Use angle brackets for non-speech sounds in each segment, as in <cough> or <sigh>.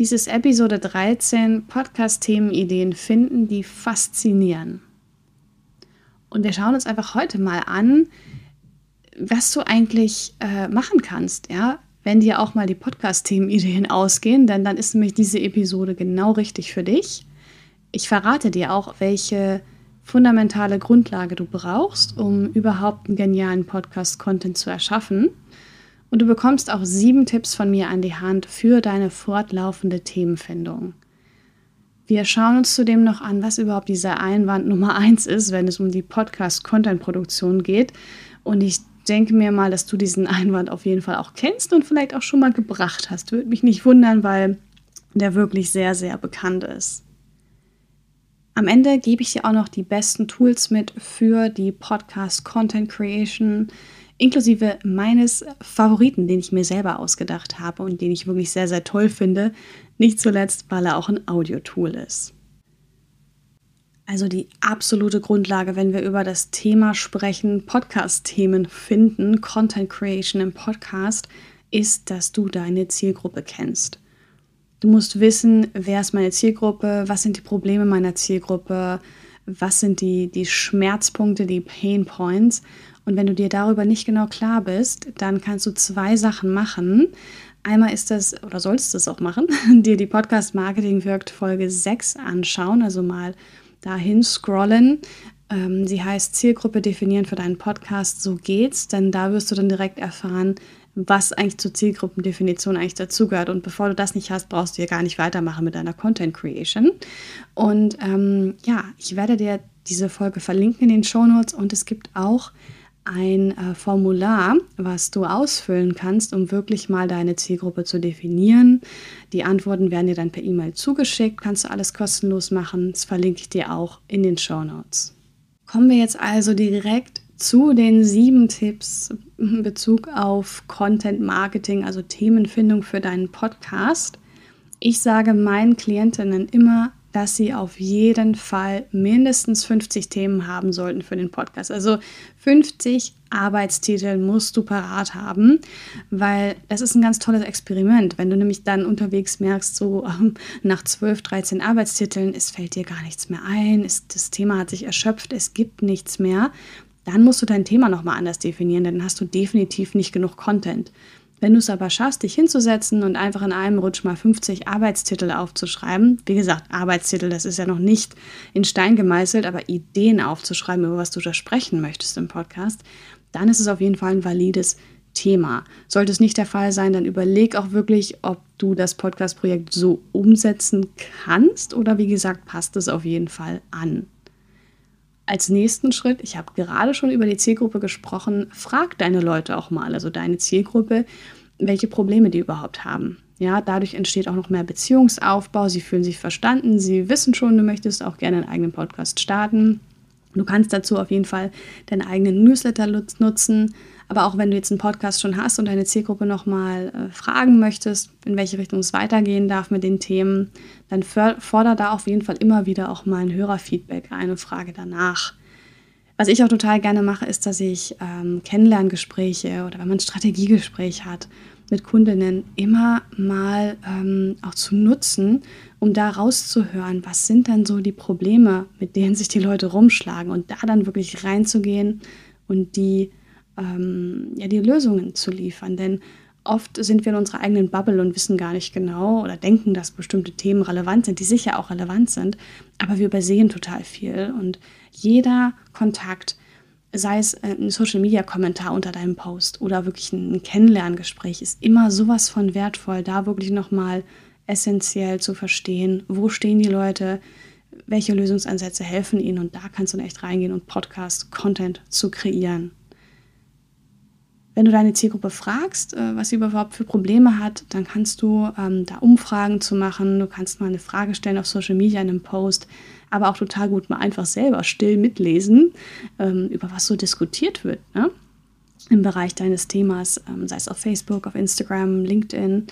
Dies ist Episode 13 Podcast-Themenideen finden, die faszinieren. Und wir schauen uns einfach heute mal an, was du eigentlich äh, machen kannst, ja, wenn dir auch mal die Podcast-Themenideen ausgehen, denn dann ist nämlich diese Episode genau richtig für dich. Ich verrate dir auch, welche fundamentale Grundlage du brauchst, um überhaupt einen genialen Podcast-Content zu erschaffen. Und du bekommst auch sieben Tipps von mir an die Hand für deine fortlaufende Themenfindung. Wir schauen uns zudem noch an, was überhaupt dieser Einwand Nummer eins ist, wenn es um die Podcast-Content-Produktion geht. Und ich denke mir mal, dass du diesen Einwand auf jeden Fall auch kennst und vielleicht auch schon mal gebracht hast. Würde mich nicht wundern, weil der wirklich sehr, sehr bekannt ist. Am Ende gebe ich dir auch noch die besten Tools mit für die Podcast Content Creation, inklusive meines Favoriten, den ich mir selber ausgedacht habe und den ich wirklich sehr, sehr toll finde. Nicht zuletzt, weil er auch ein Audio-Tool ist. Also die absolute Grundlage, wenn wir über das Thema sprechen, Podcast-Themen finden, Content Creation im Podcast, ist, dass du deine Zielgruppe kennst. Du musst wissen, wer ist meine Zielgruppe, was sind die Probleme meiner Zielgruppe, was sind die, die Schmerzpunkte, die Pain Points. Und wenn du dir darüber nicht genau klar bist, dann kannst du zwei Sachen machen. Einmal ist das, oder sollst du es auch machen, <laughs> dir die Podcast Marketing wirkt Folge 6 anschauen, also mal dahin scrollen. Ähm, sie heißt Zielgruppe definieren für deinen Podcast. So geht's, denn da wirst du dann direkt erfahren, was eigentlich zur Zielgruppendefinition eigentlich dazugehört. Und bevor du das nicht hast, brauchst du ja gar nicht weitermachen mit deiner Content Creation. Und ähm, ja, ich werde dir diese Folge verlinken in den Show Notes und es gibt auch ein äh, Formular, was du ausfüllen kannst, um wirklich mal deine Zielgruppe zu definieren. Die Antworten werden dir dann per E-Mail zugeschickt, kannst du alles kostenlos machen. Das verlinke ich dir auch in den Show Notes. Kommen wir jetzt also direkt zu den sieben Tipps in Bezug auf Content Marketing, also Themenfindung für deinen Podcast. Ich sage meinen Klientinnen immer, dass sie auf jeden Fall mindestens 50 Themen haben sollten für den Podcast. Also 50 Arbeitstitel musst du parat haben, weil das ist ein ganz tolles Experiment. Wenn du nämlich dann unterwegs merkst, so ähm, nach 12, 13 Arbeitstiteln, es fällt dir gar nichts mehr ein, es, das Thema hat sich erschöpft, es gibt nichts mehr, dann musst du dein Thema nochmal anders definieren, denn dann hast du definitiv nicht genug Content. Wenn du es aber schaffst, dich hinzusetzen und einfach in einem Rutsch mal 50 Arbeitstitel aufzuschreiben, wie gesagt, Arbeitstitel, das ist ja noch nicht in Stein gemeißelt, aber Ideen aufzuschreiben, über was du da sprechen möchtest im Podcast, dann ist es auf jeden Fall ein valides Thema. Sollte es nicht der Fall sein, dann überleg auch wirklich, ob du das Podcast-Projekt so umsetzen kannst oder wie gesagt, passt es auf jeden Fall an. Als nächsten Schritt, ich habe gerade schon über die Zielgruppe gesprochen, frag deine Leute auch mal, also deine Zielgruppe, welche Probleme die überhaupt haben. Ja, dadurch entsteht auch noch mehr Beziehungsaufbau. Sie fühlen sich verstanden. Sie wissen schon, du möchtest auch gerne einen eigenen Podcast starten. Du kannst dazu auf jeden Fall deinen eigenen Newsletter nutzen. Aber auch wenn du jetzt einen Podcast schon hast und deine Zielgruppe nochmal äh, fragen möchtest, in welche Richtung es weitergehen darf mit den Themen, dann fordere da auf jeden Fall immer wieder auch mal ein Hörerfeedback, eine Frage danach. Was ich auch total gerne mache, ist, dass ich ähm, Kennenlerngespräche oder wenn man ein Strategiegespräch hat mit Kundinnen, immer mal ähm, auch zu nutzen, um da rauszuhören, was sind dann so die Probleme, mit denen sich die Leute rumschlagen und da dann wirklich reinzugehen und die ähm, ja, die Lösungen zu liefern. Denn oft sind wir in unserer eigenen Bubble und wissen gar nicht genau oder denken, dass bestimmte Themen relevant sind, die sicher auch relevant sind, aber wir übersehen total viel. Und jeder Kontakt, sei es ein Social-Media-Kommentar unter deinem Post oder wirklich ein Kennenlerngespräch, ist immer sowas von wertvoll, da wirklich nochmal essentiell zu verstehen, wo stehen die Leute, welche Lösungsansätze helfen ihnen und da kannst du echt reingehen und Podcast-Content zu kreieren. Wenn du deine Zielgruppe fragst, äh, was sie überhaupt für Probleme hat, dann kannst du ähm, da Umfragen zu machen. Du kannst mal eine Frage stellen auf Social Media in einem Post, aber auch total gut mal einfach selber still mitlesen, ähm, über was so diskutiert wird ne? im Bereich deines Themas, ähm, sei es auf Facebook, auf Instagram, LinkedIn,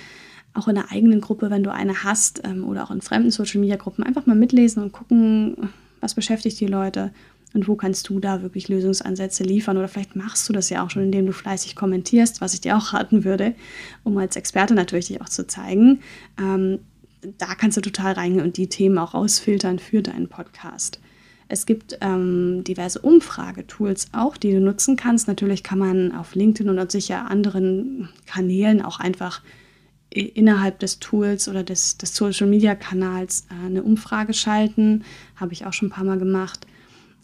auch in der eigenen Gruppe, wenn du eine hast ähm, oder auch in fremden Social Media Gruppen, einfach mal mitlesen und gucken, was beschäftigt die Leute und wo kannst du da wirklich Lösungsansätze liefern? Oder vielleicht machst du das ja auch schon, indem du fleißig kommentierst, was ich dir auch raten würde, um als Experte natürlich dich auch zu zeigen. Ähm, da kannst du total reingehen und die Themen auch rausfiltern für deinen Podcast. Es gibt ähm, diverse Umfragetools auch, die du nutzen kannst. Natürlich kann man auf LinkedIn und sicher anderen Kanälen auch einfach innerhalb des Tools oder des, des Social Media Kanals äh, eine Umfrage schalten. Habe ich auch schon ein paar Mal gemacht.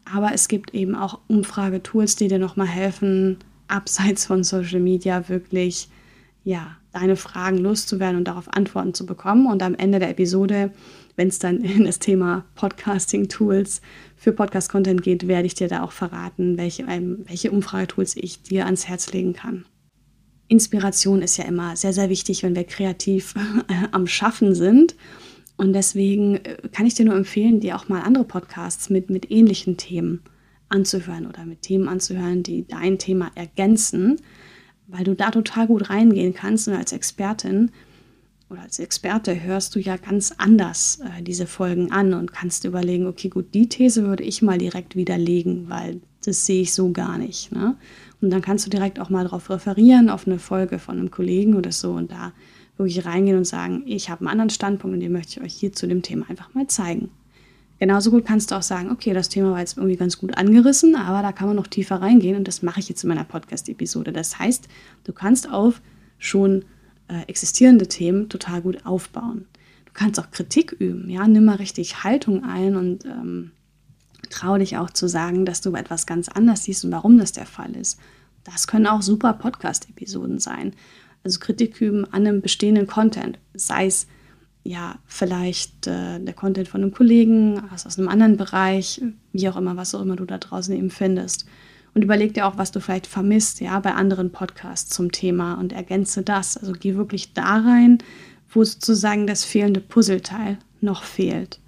Aber es gibt eben auch Umfragetools, die dir nochmal helfen, abseits von Social Media wirklich ja, deine Fragen loszuwerden und darauf Antworten zu bekommen. Und am Ende der Episode, wenn es dann in das Thema Podcasting-Tools für Podcast-Content geht, werde ich dir da auch verraten, welche, ähm, welche Umfragetools ich dir ans Herz legen kann. Inspiration ist ja immer sehr, sehr wichtig, wenn wir kreativ <laughs> am Schaffen sind. Und deswegen äh, kann ich dir nur empfehlen, dir auch mal andere Podcasts mit, mit ähnlichen Themen anzuhören oder mit Themen anzuhören, die dein Thema ergänzen, weil du da total gut reingehen kannst und als Expertin oder als Experte hörst du ja ganz anders äh, diese Folgen an und kannst überlegen, okay, gut, die These würde ich mal direkt widerlegen, weil das sehe ich so gar nicht. Ne? Und dann kannst du direkt auch mal darauf referieren, auf eine Folge von einem Kollegen oder so und da wirklich reingehen und sagen, ich habe einen anderen Standpunkt und den möchte ich euch hier zu dem Thema einfach mal zeigen. Genauso gut kannst du auch sagen, okay, das Thema war jetzt irgendwie ganz gut angerissen, aber da kann man noch tiefer reingehen und das mache ich jetzt in meiner Podcast-Episode. Das heißt, du kannst auf schon äh, existierende Themen total gut aufbauen. Du kannst auch Kritik üben, ja, nimm mal richtig Haltung ein und ähm, trau dich auch zu sagen, dass du etwas ganz anders siehst und warum das der Fall ist. Das können auch super Podcast-Episoden sein also Kritik üben an einem bestehenden Content, sei es ja vielleicht äh, der Content von einem Kollegen, also aus einem anderen Bereich, wie auch immer, was auch immer du da draußen eben findest. Und überleg dir auch, was du vielleicht vermisst, ja, bei anderen Podcasts zum Thema und ergänze das. Also geh wirklich da rein, wo sozusagen das fehlende Puzzleteil noch fehlt.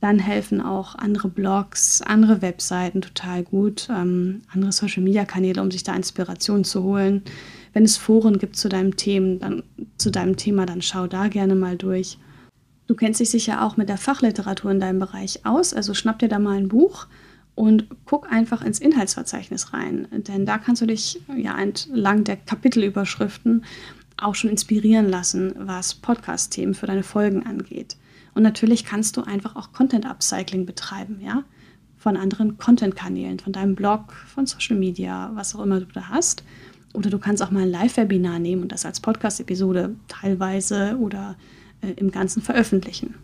Dann helfen auch andere Blogs, andere Webseiten total gut, ähm, andere Social-Media-Kanäle, um sich da Inspiration zu holen. Wenn es Foren gibt zu deinem Thema, dann, zu deinem Thema, dann schau da gerne mal durch. Du kennst dich sicher auch mit der Fachliteratur in deinem Bereich aus, also schnapp dir da mal ein Buch und guck einfach ins Inhaltsverzeichnis rein, denn da kannst du dich ja entlang der Kapitelüberschriften auch schon inspirieren lassen, was Podcast-Themen für deine Folgen angeht. Und natürlich kannst du einfach auch Content-Upcycling betreiben, ja, von anderen Content-Kanälen, von deinem Blog, von Social Media, was auch immer du da hast. Oder du kannst auch mal ein Live-Webinar nehmen und das als Podcast-Episode teilweise oder äh, im Ganzen veröffentlichen.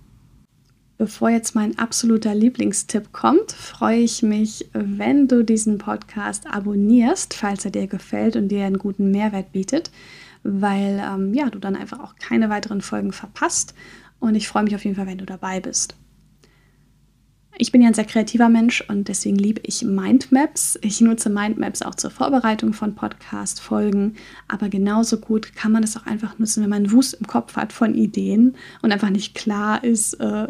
Bevor jetzt mein absoluter Lieblingstipp kommt, freue ich mich, wenn du diesen Podcast abonnierst, falls er dir gefällt und dir einen guten Mehrwert bietet, weil ähm, ja, du dann einfach auch keine weiteren Folgen verpasst. Und ich freue mich auf jeden Fall, wenn du dabei bist. Ich bin ja ein sehr kreativer Mensch und deswegen liebe ich Mindmaps. Ich nutze Mindmaps auch zur Vorbereitung von Podcast-Folgen, aber genauso gut kann man es auch einfach nutzen, wenn man Wust im Kopf hat von Ideen und einfach nicht klar ist, äh,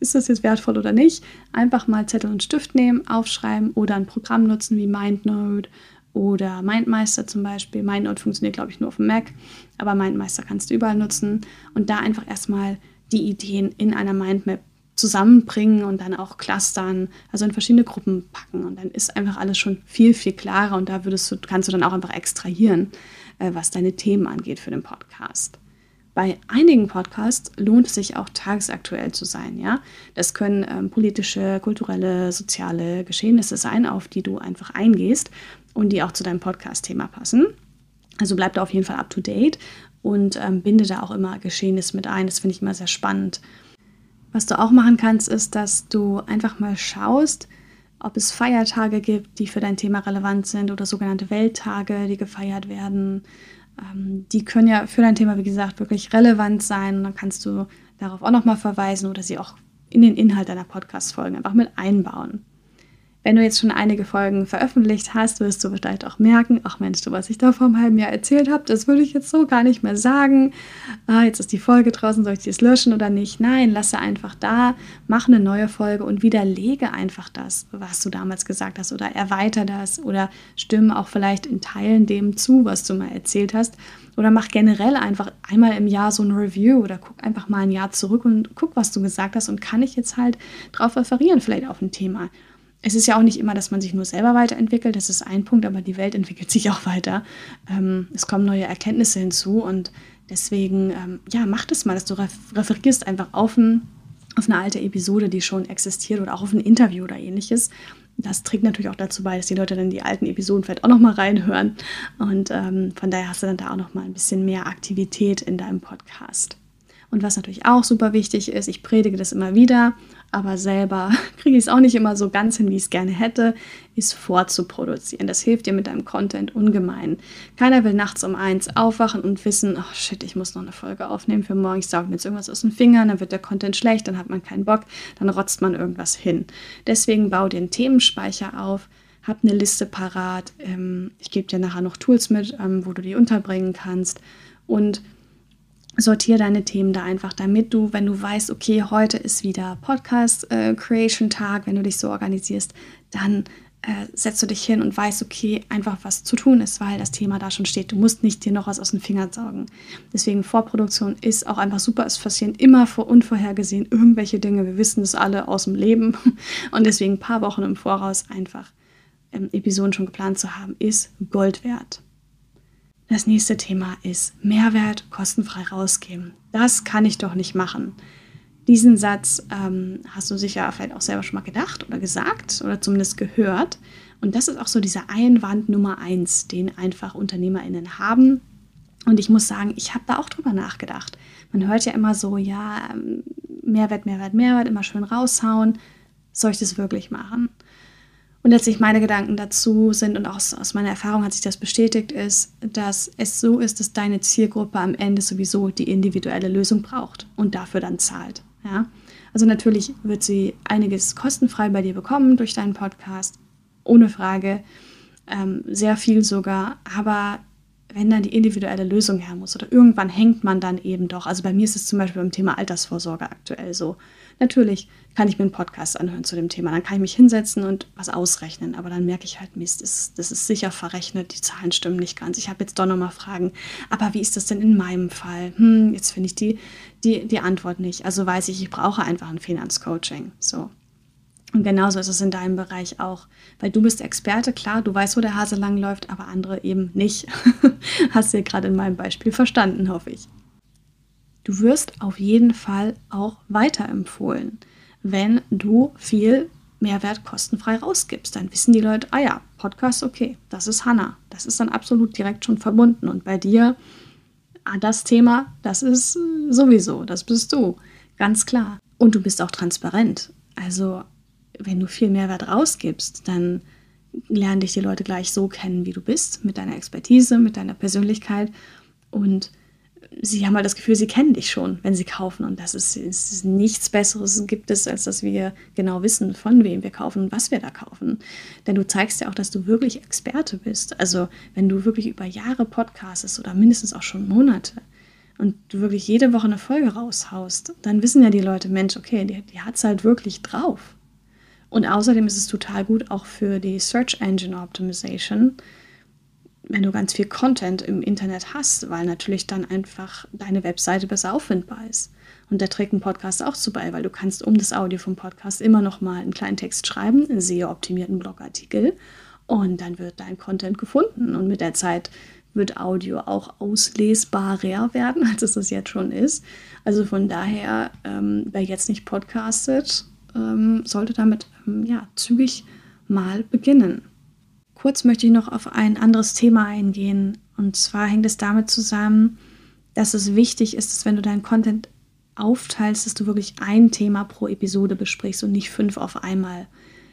ist das jetzt wertvoll oder nicht. Einfach mal Zettel und Stift nehmen, aufschreiben oder ein Programm nutzen wie MindNote oder MindMeister zum Beispiel. MindNote funktioniert, glaube ich, nur auf dem Mac, aber MindMeister kannst du überall nutzen und da einfach erstmal die Ideen in einer Mindmap zusammenbringen und dann auch clustern, also in verschiedene Gruppen packen. Und dann ist einfach alles schon viel, viel klarer und da würdest du, kannst du dann auch einfach extrahieren, äh, was deine Themen angeht für den Podcast. Bei einigen Podcasts lohnt es sich auch tagesaktuell zu sein. Ja? Das können ähm, politische, kulturelle, soziale Geschehnisse sein, auf die du einfach eingehst und die auch zu deinem Podcast-Thema passen. Also bleib da auf jeden Fall up to date und ähm, binde da auch immer Geschehnisse mit ein. Das finde ich immer sehr spannend. Was du auch machen kannst, ist, dass du einfach mal schaust, ob es Feiertage gibt, die für dein Thema relevant sind oder sogenannte Welttage, die gefeiert werden. Ähm, die können ja für dein Thema, wie gesagt, wirklich relevant sein. Und dann kannst du darauf auch nochmal verweisen oder sie auch in den Inhalt deiner Podcast-Folgen einfach mit einbauen. Wenn du jetzt schon einige Folgen veröffentlicht hast, wirst du vielleicht auch merken, ach Mensch, du, was ich da vor einem halben Jahr erzählt habe, das würde ich jetzt so gar nicht mehr sagen. Ah, jetzt ist die Folge draußen, soll ich die löschen oder nicht? Nein, lasse einfach da, mach eine neue Folge und widerlege einfach das, was du damals gesagt hast oder erweiter das oder stimme auch vielleicht in Teilen dem zu, was du mal erzählt hast. Oder mach generell einfach einmal im Jahr so ein Review oder guck einfach mal ein Jahr zurück und guck, was du gesagt hast und kann ich jetzt halt drauf referieren, vielleicht auf ein Thema es ist ja auch nicht immer, dass man sich nur selber weiterentwickelt, das ist ein Punkt, aber die Welt entwickelt sich auch weiter. Ähm, es kommen neue Erkenntnisse hinzu und deswegen, ähm, ja, mach das mal, dass du referierst einfach auf, ein, auf eine alte Episode, die schon existiert oder auch auf ein Interview oder ähnliches. Das trägt natürlich auch dazu bei, dass die Leute dann die alten Episoden vielleicht auch nochmal reinhören. Und ähm, von daher hast du dann da auch nochmal ein bisschen mehr Aktivität in deinem Podcast. Und was natürlich auch super wichtig ist, ich predige das immer wieder, aber selber <laughs> kriege ich es auch nicht immer so ganz hin, wie ich es gerne hätte, ist vorzuproduzieren. Das hilft dir mit deinem Content ungemein. Keiner will nachts um eins aufwachen und wissen, oh shit, ich muss noch eine Folge aufnehmen für morgen, ich sauge mir jetzt irgendwas aus den Fingern, dann wird der Content schlecht, dann hat man keinen Bock, dann rotzt man irgendwas hin. Deswegen bau einen Themenspeicher auf, hab eine Liste parat. Ähm, ich gebe dir nachher noch Tools mit, ähm, wo du die unterbringen kannst und sortiere deine Themen da einfach, damit du, wenn du weißt, okay, heute ist wieder Podcast-Creation-Tag, äh, wenn du dich so organisierst, dann äh, setzt du dich hin und weißt, okay, einfach was zu tun ist, weil das Thema da schon steht. Du musst nicht dir noch was aus den Fingern saugen. Deswegen Vorproduktion ist auch einfach super. Es passieren immer vor unvorhergesehen irgendwelche Dinge. Wir wissen es alle aus dem Leben. <laughs> Und deswegen ein paar Wochen im Voraus einfach ähm, Episoden schon geplant zu haben, ist Gold wert. Das nächste Thema ist Mehrwert kostenfrei rausgeben. Das kann ich doch nicht machen. Diesen Satz ähm, hast du sicher vielleicht auch selber schon mal gedacht oder gesagt oder zumindest gehört. Und das ist auch so dieser Einwand Nummer eins, den einfach UnternehmerInnen haben. Und ich muss sagen, ich habe da auch drüber nachgedacht. Man hört ja immer so, ja, ähm, Mehrwert, Mehrwert, Mehrwert, immer schön raushauen. Soll ich das wirklich machen? Und letztlich meine Gedanken dazu sind und auch aus, meiner Erfahrung hat sich das bestätigt, ist, dass es so ist, dass deine Zielgruppe am Ende sowieso die individuelle Lösung braucht und dafür dann zahlt. Ja? Also natürlich wird sie einiges kostenfrei bei dir bekommen durch deinen Podcast, ohne Frage, ähm, sehr viel sogar, aber wenn dann die individuelle Lösung her muss oder irgendwann hängt man dann eben doch. Also bei mir ist es zum Beispiel beim Thema Altersvorsorge aktuell so. Natürlich kann ich mir einen Podcast anhören zu dem Thema. Dann kann ich mich hinsetzen und was ausrechnen. Aber dann merke ich halt, Mist, das, das ist sicher verrechnet, die Zahlen stimmen nicht ganz. Ich habe jetzt doch nochmal Fragen. Aber wie ist das denn in meinem Fall? Hm, jetzt finde ich die, die, die Antwort nicht. Also weiß ich, ich brauche einfach ein Finanzcoaching. So. Und genauso ist es in deinem Bereich auch. Weil du bist Experte, klar, du weißt, wo der Hase langläuft, aber andere eben nicht. <laughs> Hast du ja gerade in meinem Beispiel verstanden, hoffe ich. Du wirst auf jeden Fall auch weiterempfohlen, wenn du viel Mehrwert kostenfrei rausgibst. Dann wissen die Leute, ah ja, Podcast, okay, das ist Hanna. Das ist dann absolut direkt schon verbunden. Und bei dir, ah, das Thema, das ist sowieso, das bist du, ganz klar. Und du bist auch transparent. Also, wenn du viel Mehrwert rausgibst, dann lernen dich die Leute gleich so kennen, wie du bist, mit deiner Expertise, mit deiner Persönlichkeit. Und sie haben halt das Gefühl, sie kennen dich schon, wenn sie kaufen. Und das ist, ist, nichts Besseres gibt es, als dass wir genau wissen, von wem wir kaufen und was wir da kaufen. Denn du zeigst ja auch, dass du wirklich Experte bist. Also wenn du wirklich über Jahre podcastest oder mindestens auch schon Monate und du wirklich jede Woche eine Folge raushaust, dann wissen ja die Leute, Mensch, okay, die, die hat es halt wirklich drauf. Und außerdem ist es total gut auch für die Search Engine Optimization, wenn du ganz viel Content im Internet hast, weil natürlich dann einfach deine Webseite besser auffindbar ist. Und da trägt ein Podcast auch zu bei, weil du kannst um das Audio vom Podcast immer noch mal einen kleinen Text schreiben, einen sehr optimierten Blogartikel und dann wird dein Content gefunden und mit der Zeit wird Audio auch auslesbarer werden, <laughs> als es das jetzt schon ist. Also von daher, ähm, wer jetzt nicht podcastet, ähm, sollte damit ja, zügig mal beginnen. Kurz möchte ich noch auf ein anderes Thema eingehen. Und zwar hängt es damit zusammen, dass es wichtig ist, dass wenn du deinen Content aufteilst, dass du wirklich ein Thema pro Episode besprichst und nicht fünf auf einmal.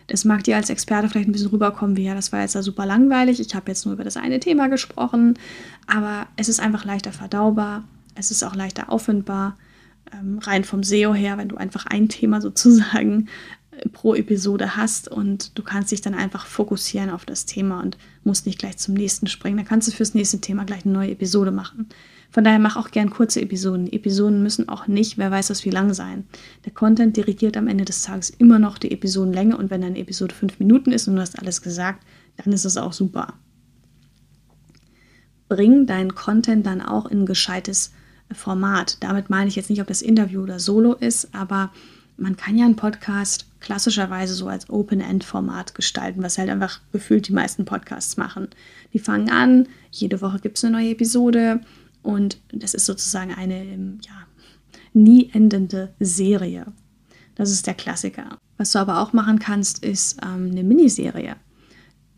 Das mag dir als Experte vielleicht ein bisschen rüberkommen, wie ja, das war jetzt ja super langweilig, ich habe jetzt nur über das eine Thema gesprochen, aber es ist einfach leichter verdaubar, es ist auch leichter auffindbar, ähm, rein vom SEO her, wenn du einfach ein Thema <laughs> sozusagen pro Episode hast und du kannst dich dann einfach fokussieren auf das Thema und musst nicht gleich zum nächsten springen. Dann kannst du fürs nächste Thema gleich eine neue Episode machen. Von daher mach auch gern kurze Episoden. Episoden müssen auch nicht, wer weiß was wie lang sein. Der Content dirigiert am Ende des Tages immer noch die Episodenlänge und wenn eine Episode fünf Minuten ist und du hast alles gesagt, dann ist es auch super. Bring deinen Content dann auch in ein gescheites Format. Damit meine ich jetzt nicht, ob das Interview oder Solo ist, aber man kann ja einen Podcast klassischerweise so als Open-End-Format gestalten, was halt einfach gefühlt die meisten Podcasts machen. Die fangen an, jede Woche gibt es eine neue Episode und das ist sozusagen eine ähm, ja, nie endende Serie. Das ist der Klassiker. Was du aber auch machen kannst, ist ähm, eine Miniserie.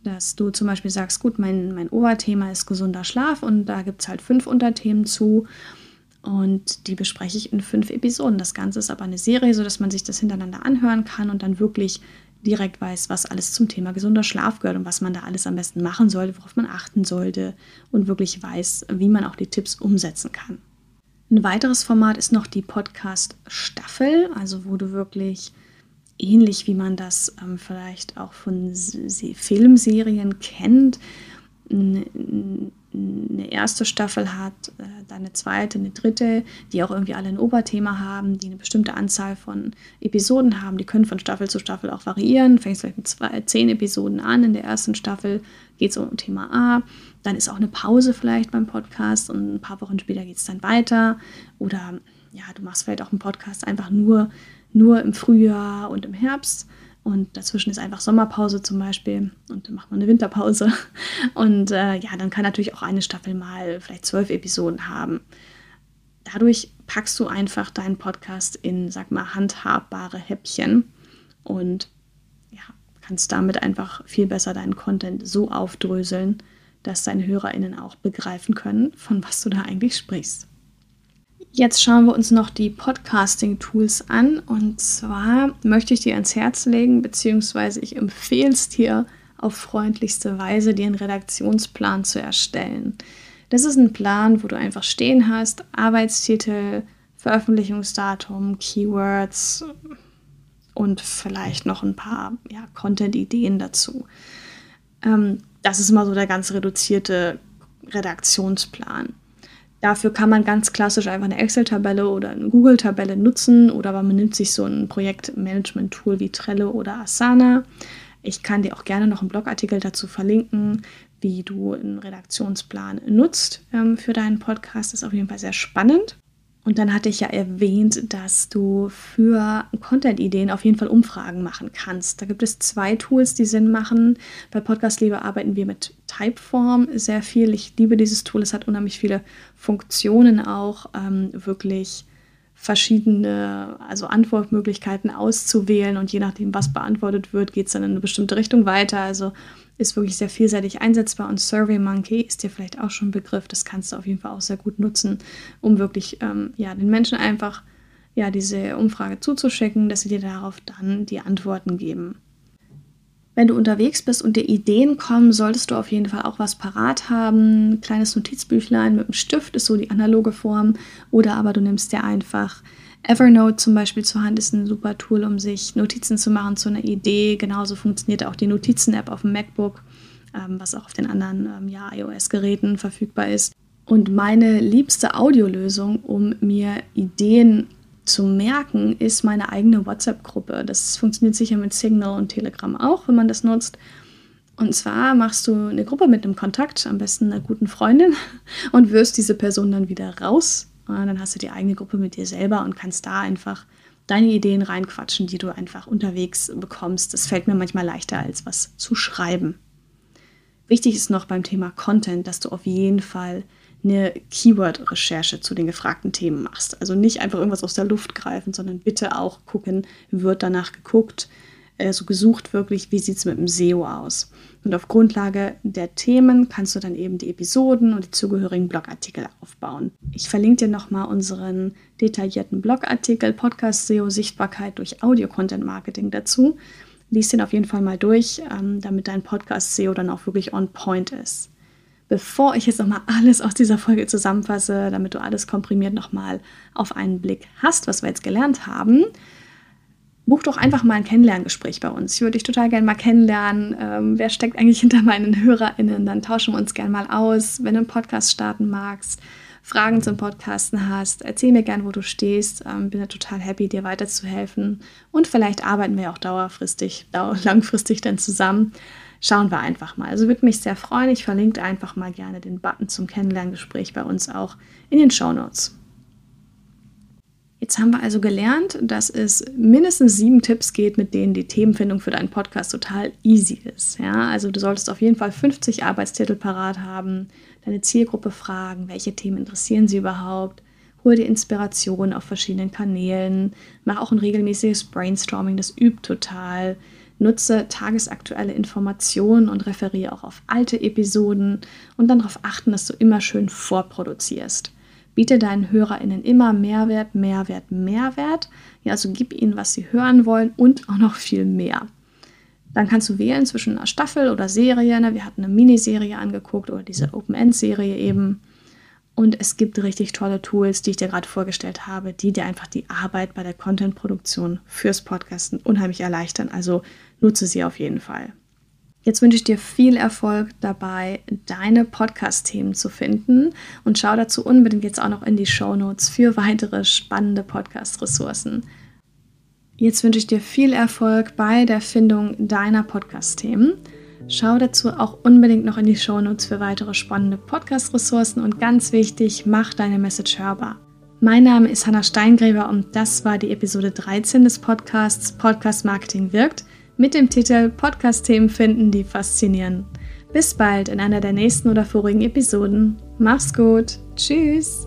Dass du zum Beispiel sagst, gut, mein, mein Oberthema ist gesunder Schlaf und da gibt es halt fünf Unterthemen zu. Und die bespreche ich in fünf Episoden. Das Ganze ist aber eine Serie, sodass man sich das hintereinander anhören kann und dann wirklich direkt weiß, was alles zum Thema gesunder Schlaf gehört und was man da alles am besten machen sollte, worauf man achten sollte und wirklich weiß, wie man auch die Tipps umsetzen kann. Ein weiteres Format ist noch die Podcast-Staffel, also wo du wirklich ähnlich wie man das ähm, vielleicht auch von Se Filmserien kennt, eine erste Staffel hat, äh, dann eine zweite, eine dritte, die auch irgendwie alle ein Oberthema haben, die eine bestimmte Anzahl von Episoden haben. Die können von Staffel zu Staffel auch variieren. Fängst vielleicht mit zwei, zehn Episoden an. In der ersten Staffel geht es um Thema A. Dann ist auch eine Pause vielleicht beim Podcast und ein paar Wochen später geht es dann weiter. Oder ja, du machst vielleicht auch einen Podcast einfach nur, nur im Frühjahr und im Herbst und dazwischen ist einfach Sommerpause zum Beispiel und dann macht man eine Winterpause. <laughs> Und äh, ja, dann kann natürlich auch eine Staffel mal vielleicht zwölf Episoden haben. Dadurch packst du einfach deinen Podcast in, sag mal, handhabbare Häppchen und ja, kannst damit einfach viel besser deinen Content so aufdröseln, dass deine HörerInnen auch begreifen können, von was du da eigentlich sprichst. Jetzt schauen wir uns noch die Podcasting-Tools an. Und zwar möchte ich dir ans Herz legen, beziehungsweise ich empfehle es dir auf freundlichste Weise, dir einen Redaktionsplan zu erstellen. Das ist ein Plan, wo du einfach stehen hast, Arbeitstitel, Veröffentlichungsdatum, Keywords und vielleicht noch ein paar ja, Content-Ideen dazu. Ähm, das ist immer so der ganz reduzierte Redaktionsplan. Dafür kann man ganz klassisch einfach eine Excel-Tabelle oder eine Google-Tabelle nutzen oder man nimmt sich so ein Projektmanagement-Tool wie Trello oder Asana. Ich kann dir auch gerne noch einen Blogartikel dazu verlinken, wie du einen Redaktionsplan nutzt ähm, für deinen Podcast. Das ist auf jeden Fall sehr spannend. Und dann hatte ich ja erwähnt, dass du für Content-Ideen auf jeden Fall Umfragen machen kannst. Da gibt es zwei Tools, die Sinn machen. Bei Podcast Liebe arbeiten wir mit Typeform sehr viel. Ich liebe dieses Tool. Es hat unheimlich viele Funktionen auch, ähm, wirklich verschiedene, also Antwortmöglichkeiten auszuwählen und je nachdem, was beantwortet wird, geht es dann in eine bestimmte Richtung weiter. Also ist wirklich sehr vielseitig einsetzbar und SurveyMonkey ist dir vielleicht auch schon ein Begriff. Das kannst du auf jeden Fall auch sehr gut nutzen, um wirklich ähm, ja, den Menschen einfach ja, diese Umfrage zuzuschicken, dass sie dir darauf dann die Antworten geben. Wenn du unterwegs bist und dir Ideen kommen, solltest du auf jeden Fall auch was parat haben. Ein kleines Notizbüchlein mit einem Stift ist so die analoge Form. Oder aber du nimmst dir einfach Evernote zum Beispiel zur Hand ist ein super Tool, um sich Notizen zu machen zu einer Idee. Genauso funktioniert auch die Notizen-App auf dem MacBook, ähm, was auch auf den anderen ähm, ja, iOS-Geräten verfügbar ist. Und meine liebste Audiolösung, um mir Ideen zu merken, ist meine eigene WhatsApp-Gruppe. Das funktioniert sicher mit Signal und Telegram auch, wenn man das nutzt. Und zwar machst du eine Gruppe mit einem Kontakt, am besten einer guten Freundin, <laughs> und wirst diese Person dann wieder raus dann hast du die eigene Gruppe mit dir selber und kannst da einfach deine Ideen reinquatschen, die du einfach unterwegs bekommst. Das fällt mir manchmal leichter, als was zu schreiben. Wichtig ist noch beim Thema Content, dass du auf jeden Fall eine Keyword-Recherche zu den gefragten Themen machst. Also nicht einfach irgendwas aus der Luft greifen, sondern bitte auch gucken, wird danach geguckt, äh, so gesucht wirklich, wie sieht es mit dem SEO aus. Und auf Grundlage der Themen kannst du dann eben die Episoden und die zugehörigen Blogartikel aufbauen. Ich verlinke dir nochmal unseren detaillierten Blogartikel Podcast SEO Sichtbarkeit durch Audio-Content-Marketing dazu. Lies den auf jeden Fall mal durch, ähm, damit dein Podcast SEO dann auch wirklich on point ist. Bevor ich jetzt nochmal alles aus dieser Folge zusammenfasse, damit du alles komprimiert nochmal auf einen Blick hast, was wir jetzt gelernt haben, buch doch einfach mal ein Kennenlerngespräch bei uns. Ich würde dich total gerne mal kennenlernen. Ähm, wer steckt eigentlich hinter meinen HörerInnen? Dann tauschen wir uns gerne mal aus. Wenn du einen Podcast starten magst, Fragen zum Podcasten hast, erzähl mir gerne, wo du stehst. Ähm, bin da total happy, dir weiterzuhelfen. Und vielleicht arbeiten wir auch dauerfristig, dau langfristig dann zusammen. Schauen wir einfach mal. Also würde mich sehr freuen. Ich verlinke einfach mal gerne den Button zum Kennenlerngespräch bei uns auch in den Show Notes. Jetzt haben wir also gelernt, dass es mindestens sieben Tipps geht, mit denen die Themenfindung für deinen Podcast total easy ist. Ja, also du solltest auf jeden Fall 50 Arbeitstitel parat haben, deine Zielgruppe fragen, welche Themen interessieren sie überhaupt, hol dir Inspiration auf verschiedenen Kanälen, mach auch ein regelmäßiges Brainstorming, das übt total. Nutze tagesaktuelle Informationen und referiere auch auf alte Episoden und dann darauf achten, dass du immer schön vorproduzierst. Biete deinen HörerInnen immer Mehrwert, Mehrwert, Mehrwert. Ja, also gib ihnen, was sie hören wollen und auch noch viel mehr. Dann kannst du wählen zwischen einer Staffel oder Serie. Ne? Wir hatten eine Miniserie angeguckt oder diese Open-End-Serie eben. Und es gibt richtig tolle Tools, die ich dir gerade vorgestellt habe, die dir einfach die Arbeit bei der Content-Produktion fürs Podcasten unheimlich erleichtern. Also nutze sie auf jeden Fall. Jetzt wünsche ich dir viel Erfolg dabei, deine Podcast-Themen zu finden und schau dazu unbedingt jetzt auch noch in die Show Notes für weitere spannende Podcast-Ressourcen. Jetzt wünsche ich dir viel Erfolg bei der Findung deiner Podcast-Themen. Schau dazu auch unbedingt noch in die Show Notes für weitere spannende Podcast-Ressourcen und ganz wichtig, mach deine Message hörbar. Mein Name ist Hanna Steingräber und das war die Episode 13 des Podcasts Podcast Marketing wirkt mit dem Titel Podcast-Themen finden, die faszinieren. Bis bald in einer der nächsten oder vorigen Episoden. Mach's gut. Tschüss.